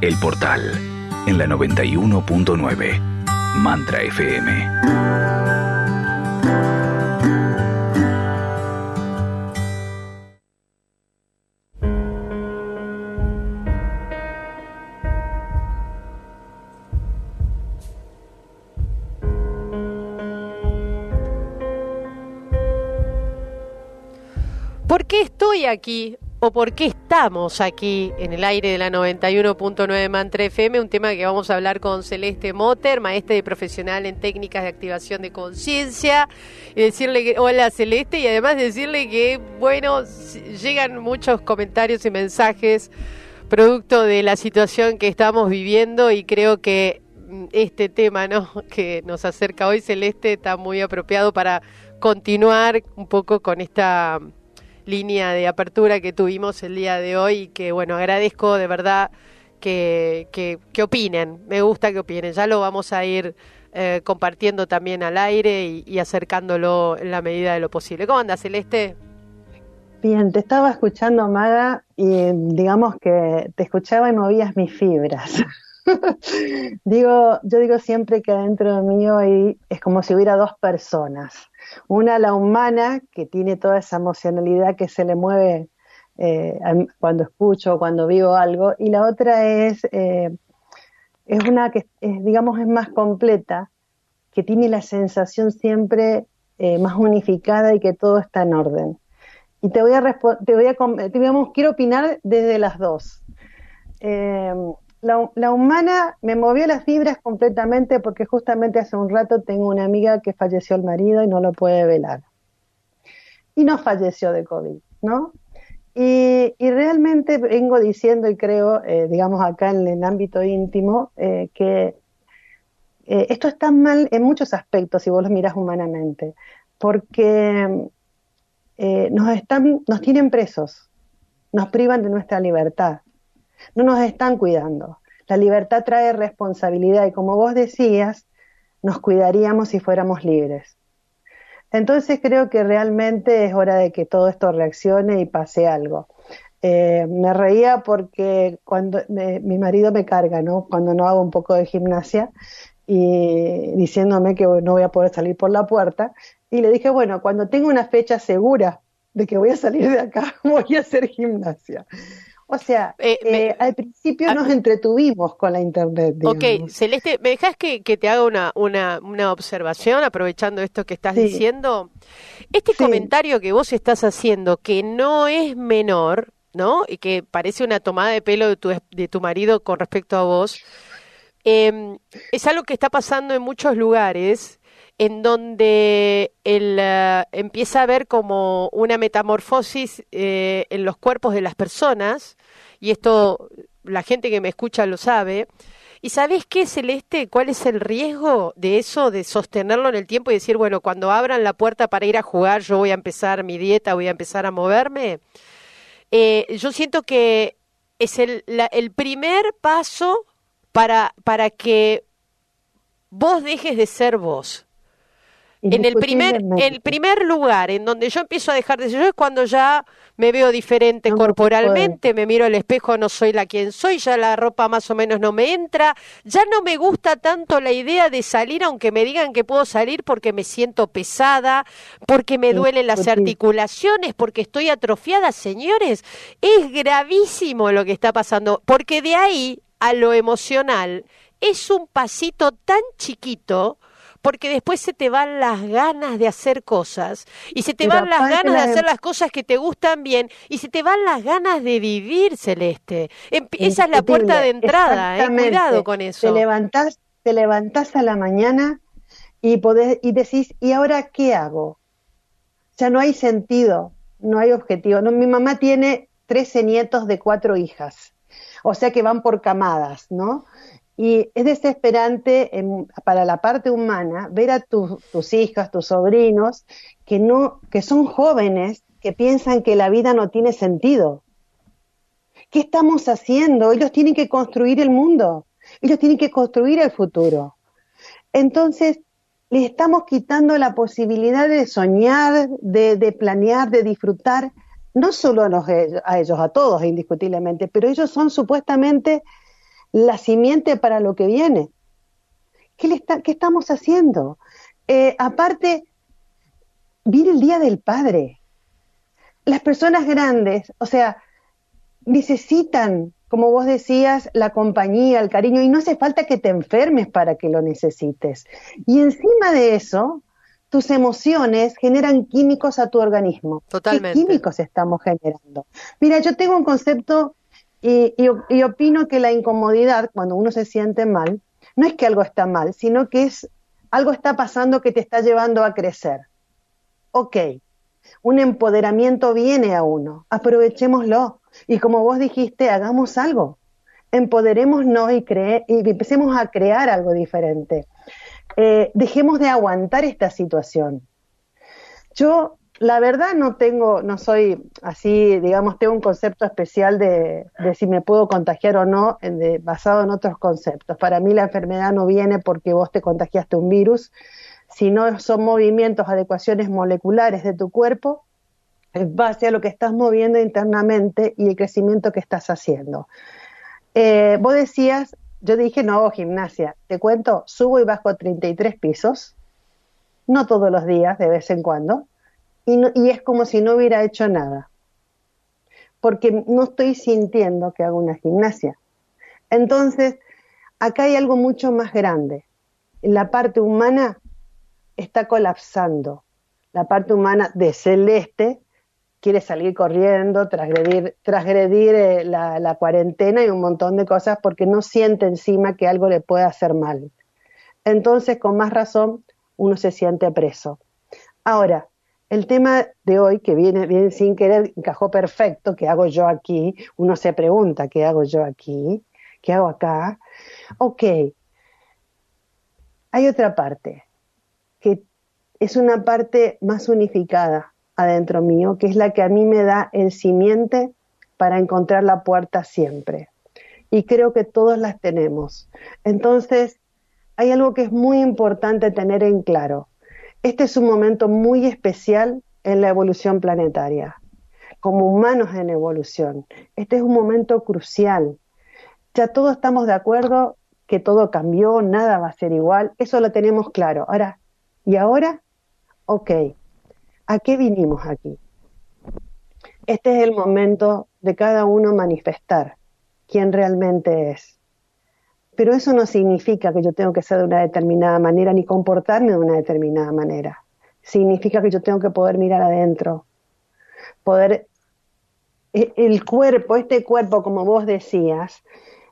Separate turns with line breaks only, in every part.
El Portal, en la 91.9, Mantra FM.
¿Por qué estoy aquí o por qué estamos aquí en el aire de la 91.9 Mantra FM? Un tema que vamos a hablar con Celeste Motter, maestra y profesional en técnicas de activación de conciencia. Y decirle que, hola Celeste, y además decirle que, bueno, llegan muchos comentarios y mensajes producto de la situación que estamos viviendo y creo que mm, este tema que nos acerca hoy Celeste está muy apropiado para continuar un poco con esta línea de apertura que tuvimos el día de hoy y que, bueno, agradezco de verdad que, que, opinen. Me gusta que opinen. Ya lo vamos a ir eh, compartiendo también al aire y, acercándolo en la medida de lo posible. ¿Cómo anda, Celeste?
Bien, te estaba escuchando, Maga, y digamos que te escuchaba y movías mis fibras. digo, yo digo siempre que adentro de mí hoy es como si hubiera dos personas una, la humana, que tiene toda esa emocionalidad que se le mueve eh, cuando escucho, cuando vivo algo, y la otra es, eh, es una que, digamos, es más completa, que tiene la sensación siempre eh, más unificada y que todo está en orden. Y te voy a, te voy a digamos, quiero opinar desde las dos la, humana me movió las fibras completamente porque justamente hace un rato tengo una amiga que falleció el marido y no lo puede velar. Y no falleció de COVID, ¿no? Y, realmente vengo diciendo y creo, eh, digamos acá en el ámbito íntimo, eh, que eh, esto está mal en muchos aspectos si vos lo miras humanamente, porque nos, están, nos tienen presos, nos privan de nuestra libertad no nos están cuidando. La libertad trae responsabilidad y como vos decías, nos cuidaríamos si fuéramos libres. Entonces creo que realmente es hora de que todo esto reaccione y pase algo. Eh, me reía porque cuando mi marido me carga, ¿no? Cuando no hago un poco de gimnasia y diciéndome que no voy a poder salir por la puerta. Y le dije, bueno, cuando tengo una fecha segura de que voy a salir de acá, voy a hacer gimnasia. O sea, eh, eh, al principio nos entretuvimos con la internet.
Ok, Celeste, ¿me dejas que, te haga una, una, una, observación aprovechando esto que estás diciendo? Este comentario que vos estás haciendo, que no es menor, ¿no? Y que parece una tomada de pelo de tu, de tu marido con respecto a vos, em, es algo que está pasando en muchos lugares en donde él eh, empieza a ver como una metamorfosis eh, en los cuerpos de las personas, y esto la gente que me escucha lo sabe. ¿Y sabes qué, Celeste? ¿Cuál es el riesgo de eso, de sostenerlo en el tiempo y decir, bueno, cuando abran la puerta para ir a jugar, yo voy a empezar mi dieta, voy a empezar a moverme? Eh, yo siento que es el, el primer paso para, para que vos dejes de ser vos en el primer, el primer lugar en donde yo empiezo a dejar de ser yo es cuando ya me veo diferente corporalmente, me miro al espejo, no soy la quien soy, ya la ropa más o menos no me entra, ya no me gusta tanto la idea de salir, aunque me digan que puedo salir porque me siento pesada, porque me duelen las articulaciones, porque estoy atrofiada, señores, es gravísimo lo que está pasando, porque de ahí a lo emocional es un pasito tan chiquito porque después se te van las ganas de hacer cosas y se te van las ganas de hacer las cosas que te gustan bien y se te van las ganas de vivir, Celeste. Esa es la puerta de entrada, eh, cuidado con eso.
Te levantás, te levantás a la mañana y podés, y decís, ¿y ahora qué hago? Ya no hay sentido, no hay objetivo. No, mi mamá tiene 13 nietos de cuatro hijas, o sea que van por camadas, ¿no? Y es desesperante para la parte humana ver a tus hijas, tus sobrinos, que, no, que son jóvenes, que piensan que la vida no tiene sentido. ¿Qué estamos haciendo? Ellos tienen que construir el mundo, ellos tienen que construir el futuro. Entonces, les estamos quitando la posibilidad de soñar, de, planear, de disfrutar, no solo a, a ellos, a todos indiscutiblemente, pero ellos son supuestamente la simiente para lo que viene. ¿Qué, le está, qué estamos haciendo? Eh, aparte, viene el Día del Padre. Las personas grandes, o sea, necesitan, como vos decías, la compañía, el cariño, y no hace falta que te enfermes para que lo necesites. Y encima de eso, tus emociones generan químicos a tu organismo.
Totalmente.
¿Qué químicos estamos generando? Mira, yo tengo un concepto y, opino que la incomodidad, cuando uno se siente mal, no es que algo está mal, sino que es algo está pasando que te está llevando a crecer. Ok, un empoderamiento viene a uno, aprovechémoslo. Y como vos dijiste, hagamos algo. Empoderémonos y, y empecemos a crear algo diferente. Eh, dejemos de aguantar esta situación. Yo, la verdad, no tengo, no soy así, digamos, tengo un concepto especial de, si me puedo contagiar o no, basado en otros conceptos. Para mí la enfermedad no viene porque vos te contagiaste un virus, sino son movimientos, adecuaciones moleculares de tu cuerpo en base a lo que estás moviendo internamente y el crecimiento que estás haciendo. Eh, vos decías yo dije, no hago gimnasia. Te cuento, subo y bajo 33 pisos, no todos los días, de vez en cuando, y, es como si no hubiera hecho nada, porque no estoy sintiendo que hago una gimnasia. Entonces, acá hay algo mucho más grande. La parte humana está colapsando. La parte humana de celeste quiere salir corriendo, transgredir, eh, la, cuarentena y un montón de cosas porque no siente encima que algo le puede hacer mal. Entonces, con más razón, uno se siente preso. Ahora, el tema de hoy, que viene, viene sin querer, encajó perfecto, ¿qué hago yo aquí? Uno se pregunta, ¿qué hago yo aquí? ¿Qué hago acá? Ok, hay otra parte, que es una parte más unificada, adentro mío, que es la que a mí me da el simiente para encontrar la puerta siempre. Y creo que todos las tenemos. Entonces, hay algo que es muy importante tener en claro. Este es un momento muy especial en la evolución planetaria, como humanos en evolución. Este es un momento crucial. Ya todos estamos de acuerdo que todo cambió, nada va a ser igual, eso lo tenemos claro. Ahora, ¿y ahora? Ok, ¿A qué vinimos aquí? Este es el momento de cada uno manifestar quién realmente es. Pero eso no significa que yo tengo que ser de una determinada manera ni comportarme de una determinada manera. Significa que yo tengo que poder mirar adentro, poder e, el cuerpo, este cuerpo, como vos decías,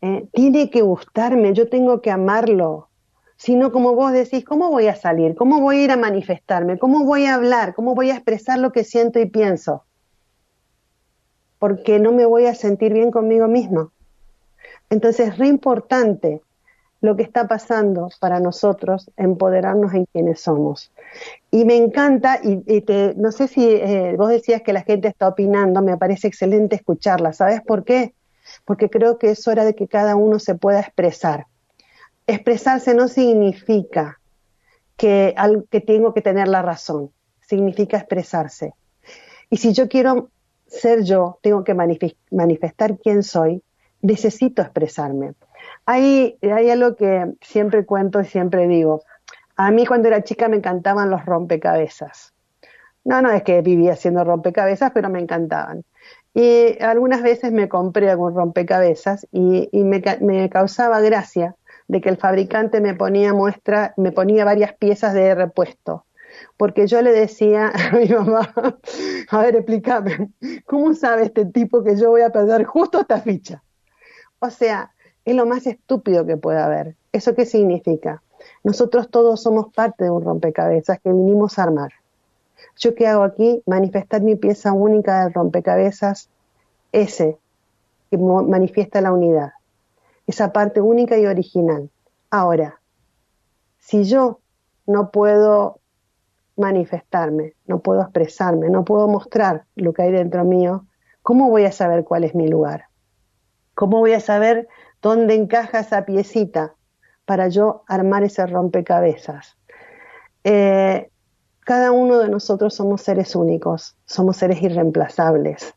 eh, tiene que gustarme, yo tengo que amarlo, sino como vos decís, ¿cómo voy a salir? ¿Cómo voy a ir a manifestarme? ¿Cómo voy a hablar? ¿Cómo voy a expresar lo que siento y pienso? Porque no me voy a sentir bien conmigo mismo. Entonces es re importante lo que está pasando para nosotros, empoderarnos en quienes somos. Y me encanta, y, te, no sé si eh, vos decías que la gente está opinando, me parece excelente escucharla. ¿Sabes por qué? Porque creo que es hora de que cada uno se pueda expresar expresarse no significa que, que tengo que tener la razón, significa expresarse. Y si yo quiero ser yo, tengo que manifestar quién soy, necesito expresarme. Hay, hay algo que siempre cuento y siempre digo. A mí cuando era chica me encantaban los rompecabezas. No, no es que vivía haciendo rompecabezas, pero me encantaban. Y algunas veces me compré algún rompecabezas y, me, me, causaba gracia de que el fabricante me ponía muestra, me ponía varias piezas de repuesto. Porque yo le decía a mi mamá, a ver, explícame, ¿cómo sabe este tipo que yo voy a perder justo esta ficha? O sea, es lo más estúpido que puede haber. ¿Eso qué significa? Nosotros todos somos parte de un rompecabezas que vinimos a armar. ¿Yo qué hago aquí? Manifestar mi pieza única del rompecabezas, ese que manifiesta la unidad esa parte única y original. Ahora, si yo no puedo manifestarme, no puedo expresarme, no puedo mostrar lo que hay dentro mío, ¿cómo voy a saber cuál es mi lugar? ¿Cómo voy a saber dónde encaja esa piecita para yo armar ese rompecabezas? Eh, cada uno de nosotros somos seres únicos, somos seres irreemplazables.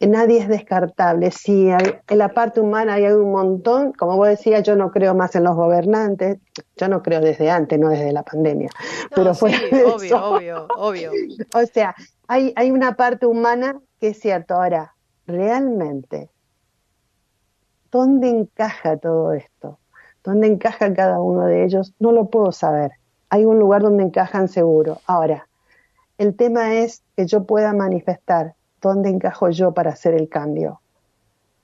nadie es descartable. Si en la parte humana hay un montón, como vos decías, yo no creo más en los gobernantes, yo no creo desde antes, no desde la pandemia. pero fue
obvio, obvio, obvio.
O sea, hay, hay una parte humana que es cierto. Ahora, realmente, ¿dónde encaja todo esto? ¿Dónde encaja cada uno de ellos? No lo puedo saber. Hay un lugar donde encajan seguro. Ahora, el tema es que yo pueda manifestar dónde encajo yo para hacer el cambio,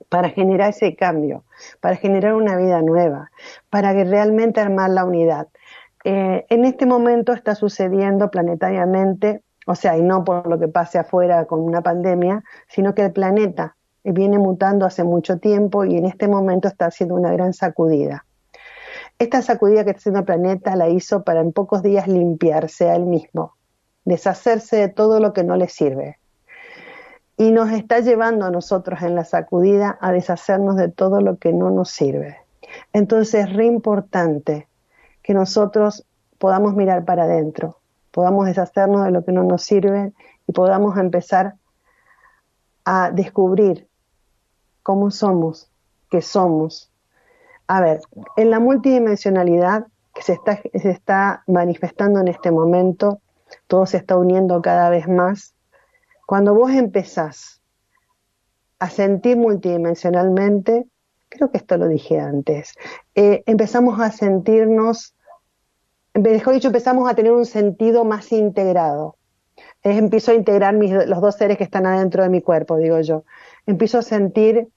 para generar ese cambio, para generar una vida nueva, para que realmente armar la unidad. Eh, en este momento está sucediendo planetariamente, o sea, y no por lo que pase afuera con una pandemia, sino que el planeta viene mutando hace mucho tiempo y en este momento está haciendo una gran sacudida. Esta sacudida que está haciendo el planeta la hizo para en pocos días limpiarse a él mismo, deshacerse de todo lo que no le sirve. Y nos está llevando a nosotros en la sacudida a deshacernos de todo lo que no nos sirve. Entonces es re importante que nosotros podamos mirar para adentro, podamos deshacernos de lo que no nos sirve y podamos empezar a descubrir cómo somos, qué somos. A ver, en la multidimensionalidad que se está, manifestando en este momento, todo se está uniendo cada vez más. Cuando vos empezás a sentir multidimensionalmente, creo que esto lo dije antes, eh, empezamos a sentirnos, mejor dicho, empezamos a tener un sentido más integrado. empiezo a integrar los dos seres que están adentro de mi cuerpo, digo yo. Empiezo a sentir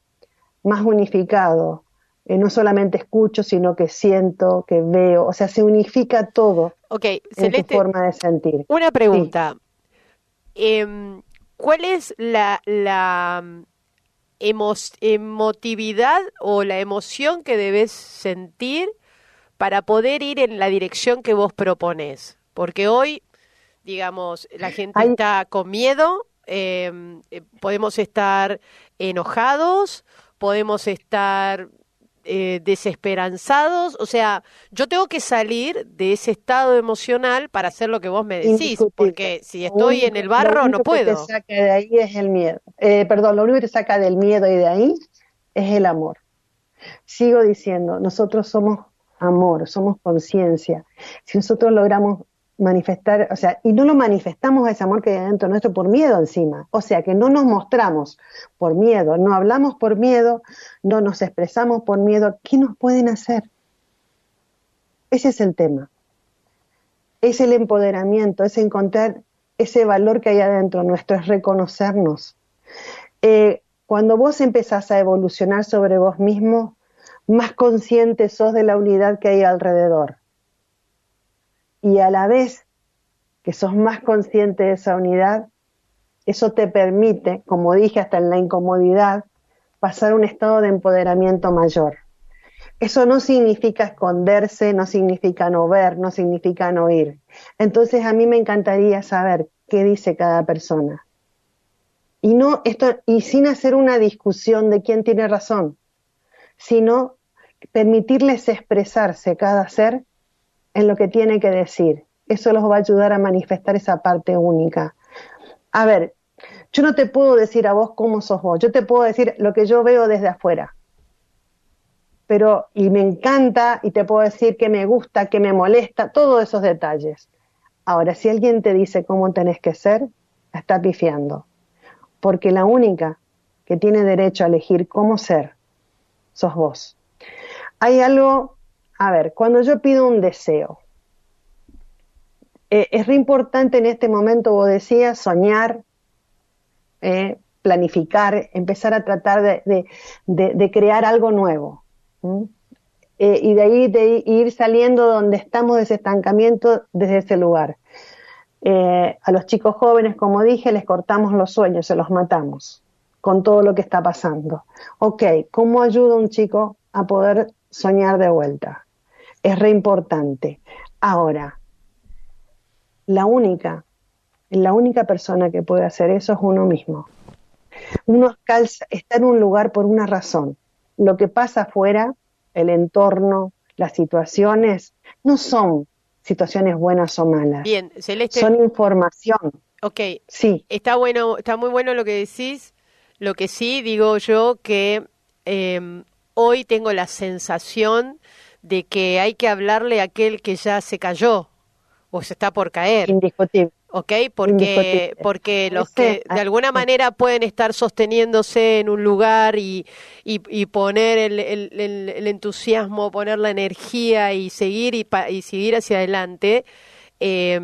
más unificado, eh, no solamente escucho, sino que siento, que veo, o sea, se unifica todo
okay,
en tu forma de sentir.
Una pregunta. Em, ¿Cuál es la, la emotividad o la emoción que debes sentir para poder ir en la dirección que vos propones? Porque hoy, digamos, la gente está con miedo, em, eh, podemos estar enojados, podemos estar eh, desesperanzados, o sea, yo tengo que salir de ese estado emocional para hacer lo que vos me decís, porque si estoy en el barro no puedo.
Lo que te saca de ahí es el miedo. Eh, perdón, lo único que te saca del miedo y de ahí es el amor. Sigo diciendo, nosotros somos amor, somos conciencia. Si nosotros logramos manifestar, o sea, y no lo manifestamos ese amor que hay dentro nuestro por miedo encima, o sea, que no nos mostramos por miedo, no hablamos por miedo, no nos expresamos por miedo, ¿qué nos pueden hacer? Ese es el tema. Es el empoderamiento, es encontrar ese valor que hay adentro nuestro, es reconocernos. Eh, cuando vos empezás a evolucionar sobre vos mismo, más consciente sos de la unidad que hay alrededor y a la vez que sos más consciente de esa unidad, eso te permite, como dije hasta en la incomodidad, pasar a un estado de empoderamiento mayor. Eso no significa esconderse, no significa no ver, no significa no oír. Entonces a mí me encantaría saber qué dice cada persona. Y no esto y sin hacer una discusión de quién tiene razón, sino permitirles expresarse cada ser en lo que tiene que decir. Eso los va a ayudar a manifestar esa parte única. A ver, yo no te puedo decir a vos cómo sos vos, yo te puedo decir lo que yo veo desde afuera. Pero, y me encanta, y te puedo decir que me gusta, que me molesta, todos esos detalles. Ahora, si alguien te dice cómo tenés que ser, está pifiando. Porque la única que tiene derecho a elegir cómo ser, sos vos. Hay algo a ver, cuando yo pido un deseo, eh, es re importante en este momento, vos decías, soñar, eh, planificar, empezar a tratar de, crear algo nuevo. Eh, y de ahí de ir saliendo donde estamos de ese estancamiento desde ese lugar. a los chicos jóvenes, como dije, les cortamos los sueños, se los matamos con todo lo que está pasando. Ok, ¿cómo ayuda un chico a poder soñar de vuelta? Es re importante. Ahora, la única, la única persona que puede hacer eso es uno mismo. Uno está en un lugar por una razón. Lo que pasa afuera, el entorno, las situaciones, no son situaciones buenas o malas.
Bien, Celeste.
Son información.
Ok.
Sí.
Está bueno, está muy bueno lo que decís Lo que sí digo yo que em, hoy tengo la sensación de que hay que hablarle a aquel que ya se cayó o se está por caer.
Indiscutible.
¿ok? Porque, porque los que de alguna manera pueden estar sosteniéndose en un lugar y, y, poner el, el, entusiasmo, poner la energía y seguir y, y seguir hacia adelante, eh,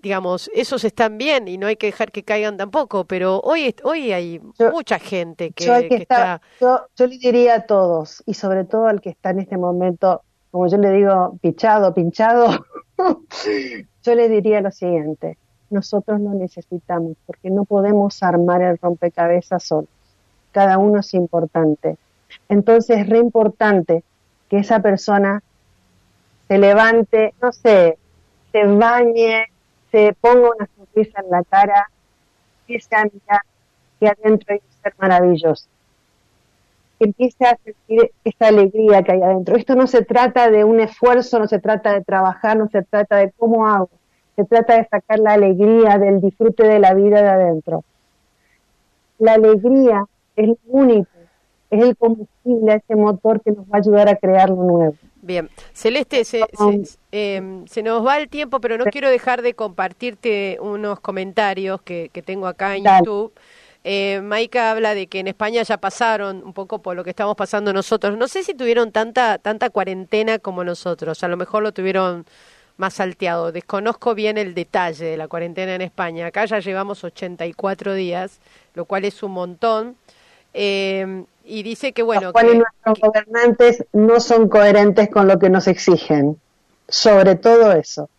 digamos, esos están bien y no hay que dejar que caigan tampoco, pero hoy, hoy hay mucha gente que, está...
Yo, yo le diría a todos, y sobre todo al que está en este momento, como yo le digo, pichado, pinchado, yo le diría lo siguiente, nosotros lo necesitamos, porque no podemos armar el rompecabezas solos. Cada uno es importante. Entonces es re importante que esa persona se levante, no sé, se bañe, se ponga una sonrisa en la cara, empiece a mirar que adentro hay un ser maravilloso. Que empiece a sentir esa alegría que hay adentro. Esto no se trata de un esfuerzo, no se trata de trabajar, no se trata de cómo hago se trata de sacar la alegría del disfrute de la vida de adentro. La alegría es lo único, es el combustible, ese motor que nos va a ayudar a crear lo nuevo.
Bien, Celeste, se, em, se, nos va el tiempo, pero no quiero dejar de compartirte unos comentarios que, tengo acá en YouTube. Eh, Maika habla de que en España ya pasaron un poco por lo que estamos pasando nosotros. No sé si tuvieron tanta tanta cuarentena como nosotros. A lo mejor lo tuvieron más salteado. Desconozco bien el detalle de la cuarentena en España. Acá ya llevamos 84 días, lo cual es un montón. Eh, y dice que, bueno...
Los nuestros gobernantes no son coherentes con lo que nos exigen. Sobre todo eso.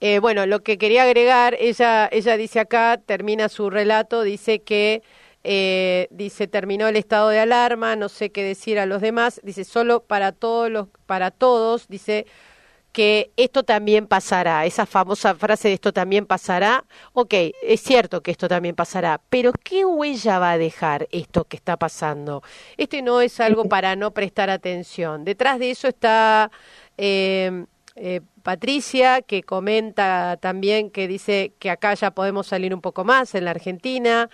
Eh, bueno, lo que quería agregar, ella, ella dice acá, termina su relato, dice que eh, dice terminó el estado de alarma, no sé qué decir a los demás, dice solo para todos los, para todos, dice que esto también pasará, esa famosa frase de esto también pasará, ok, es cierto que esto también pasará, pero ¿qué huella va a dejar esto que está pasando? Esto no es algo para no prestar atención. Detrás de eso está eh, eh, Patricia, que comenta también que dice que acá ya podemos salir un poco más en la Argentina.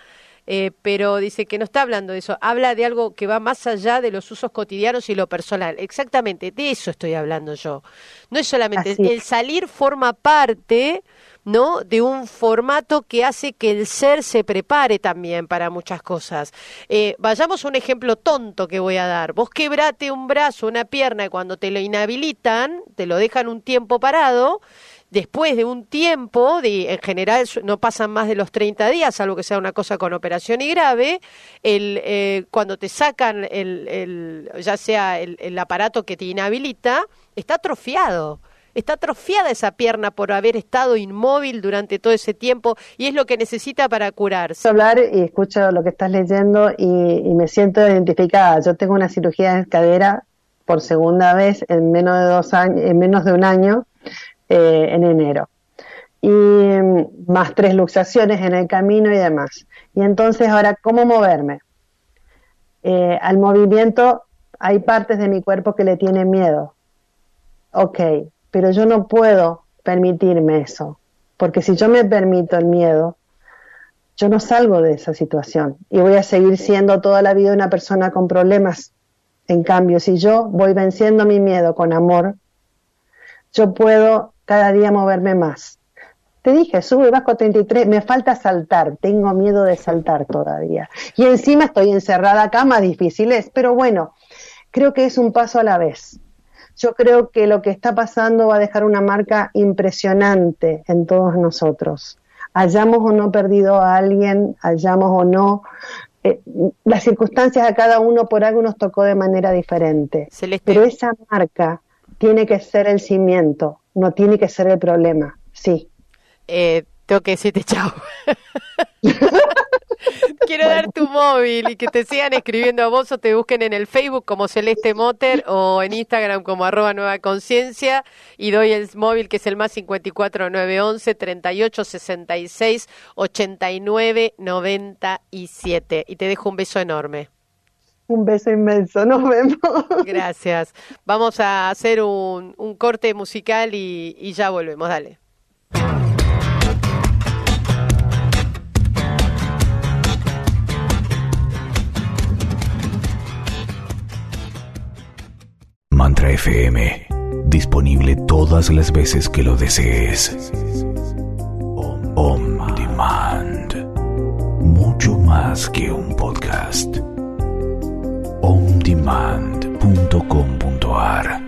Eh, pero dice que no está hablando de eso, habla de algo que va más allá de los usos cotidianos y lo personal. Exactamente, de eso estoy hablando yo. No es solamente, el salir forma parte, ¿no? De un formato que hace que el ser se prepare también para muchas cosas. Eh, vayamos a un ejemplo tonto que voy a dar. Vos quebrate un brazo, una pierna, y cuando te lo inhabilitan, te lo dejan un tiempo parado, después de un tiempo, de, en general no pasan más de los 30 días, salvo que sea una cosa con operación y grave, el, eh, cuando te sacan el, ya sea el, aparato que te inhabilita, está atrofiado. Está atrofiada esa pierna por haber estado inmóvil durante todo ese tiempo y es lo que necesita para curarse.
Hablar y escucho lo que estás leyendo y, y me siento identificada. Yo tengo una cirugía de cadera por segunda vez en menos de dos años, en menos de un año eh, en enero. Y mm, más tres luxaciones en el camino y demás. Y entonces ahora, ¿cómo moverme? Eh, al movimiento hay partes de mi cuerpo que le tienen miedo. Ok, pero yo no puedo permitirme eso, porque si yo me permito el miedo, yo no salgo de esa situación y voy a seguir siendo toda la vida una persona con problemas. En cambio, si yo voy venciendo mi miedo con amor, yo puedo cada día moverme más. Te dije, sube, bajo 33, me falta saltar, tengo miedo de saltar todavía. Y encima estoy encerrada acá, más difícil es, pero bueno, creo que es un paso a la vez. Yo creo que lo que está pasando va a dejar una marca impresionante en todos nosotros. Hayamos o no perdido a alguien, hayamos o no, eh, las circunstancias a cada uno por algo nos tocó de manera diferente. Pero esa marca tiene que ser el cimiento, no tiene que ser el problema, sí.
Eh, tengo que decirte chao. Quiero dar tu móvil y que te sigan escribiendo a vos o te busquen en el Facebook como Celeste Moter o en Instagram como arroba nueva conciencia y doy el móvil que es el más 54 911 38 66 89 97 y te dejo un beso enorme.
Un beso inmenso, nos vemos.
Gracias. Vamos a hacer un, un corte musical y, y ya volvemos, dale.
Mantra FM, disponible todas las veces que lo desees. On Demand, mucho más que un podcast ondemand.com.ar